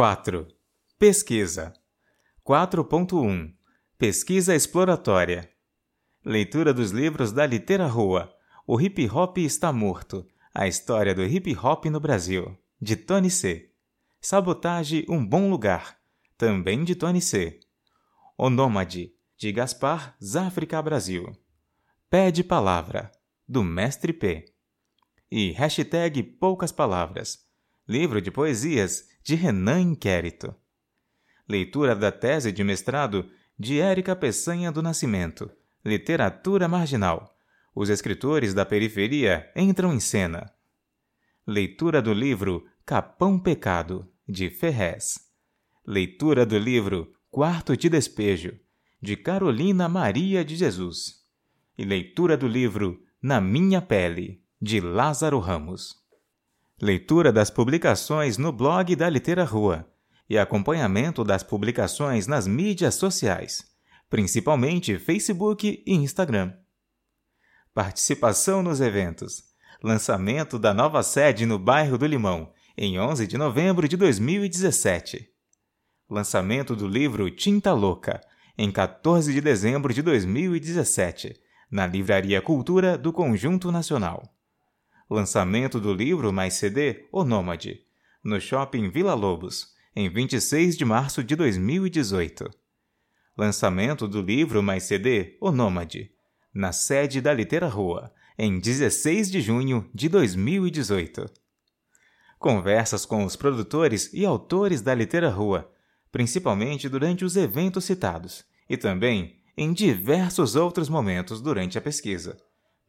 4. Pesquisa. 4.1 Pesquisa exploratória. Leitura dos livros da Litera Rua. O Hip Hop está morto. A história do hip hop no Brasil. De Tony C. Sabotage um bom lugar. Também de Tony C. O Nômade. De Gaspar Záfrica Brasil. Pé de Palavra. Do Mestre P. E hashtag Poucas Palavras. Livro de poesias de Renan Inquérito. Leitura da tese de mestrado de Érica Peçanha do Nascimento. Literatura marginal. Os escritores da periferia entram em cena. Leitura do livro Capão Pecado, de Ferrez. Leitura do livro Quarto de Despejo, de Carolina Maria de Jesus. E leitura do livro Na Minha Pele, de Lázaro Ramos leitura das publicações no blog da Litera Rua e acompanhamento das publicações nas mídias sociais, principalmente Facebook e Instagram. Participação nos eventos. Lançamento da nova sede no bairro do Limão, em 11 de novembro de 2017. Lançamento do livro Tinta Louca, em 14 de dezembro de 2017, na Livraria Cultura do Conjunto Nacional lançamento do livro mais CD O Nômade, no Shopping Vila Lobos, em 26 de março de 2018. Lançamento do livro mais CD O Nômade, na sede da Litera Rua, em 16 de junho de 2018. Conversas com os produtores e autores da Litera Rua, principalmente durante os eventos citados, e também em diversos outros momentos durante a pesquisa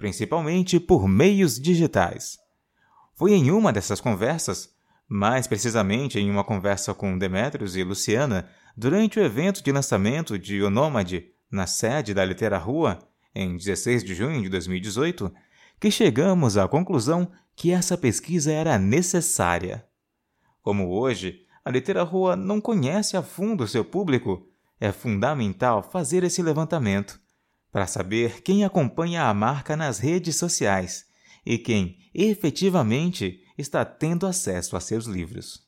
principalmente por meios digitais. Foi em uma dessas conversas, mais precisamente em uma conversa com Demetrios e Luciana, durante o evento de lançamento de O Nômade, na sede da Litera Rua, em 16 de junho de 2018, que chegamos à conclusão que essa pesquisa era necessária. Como hoje, a Litera Rua não conhece a fundo seu público, é fundamental fazer esse levantamento para saber quem acompanha a marca nas redes sociais e quem efetivamente está tendo acesso a seus livros.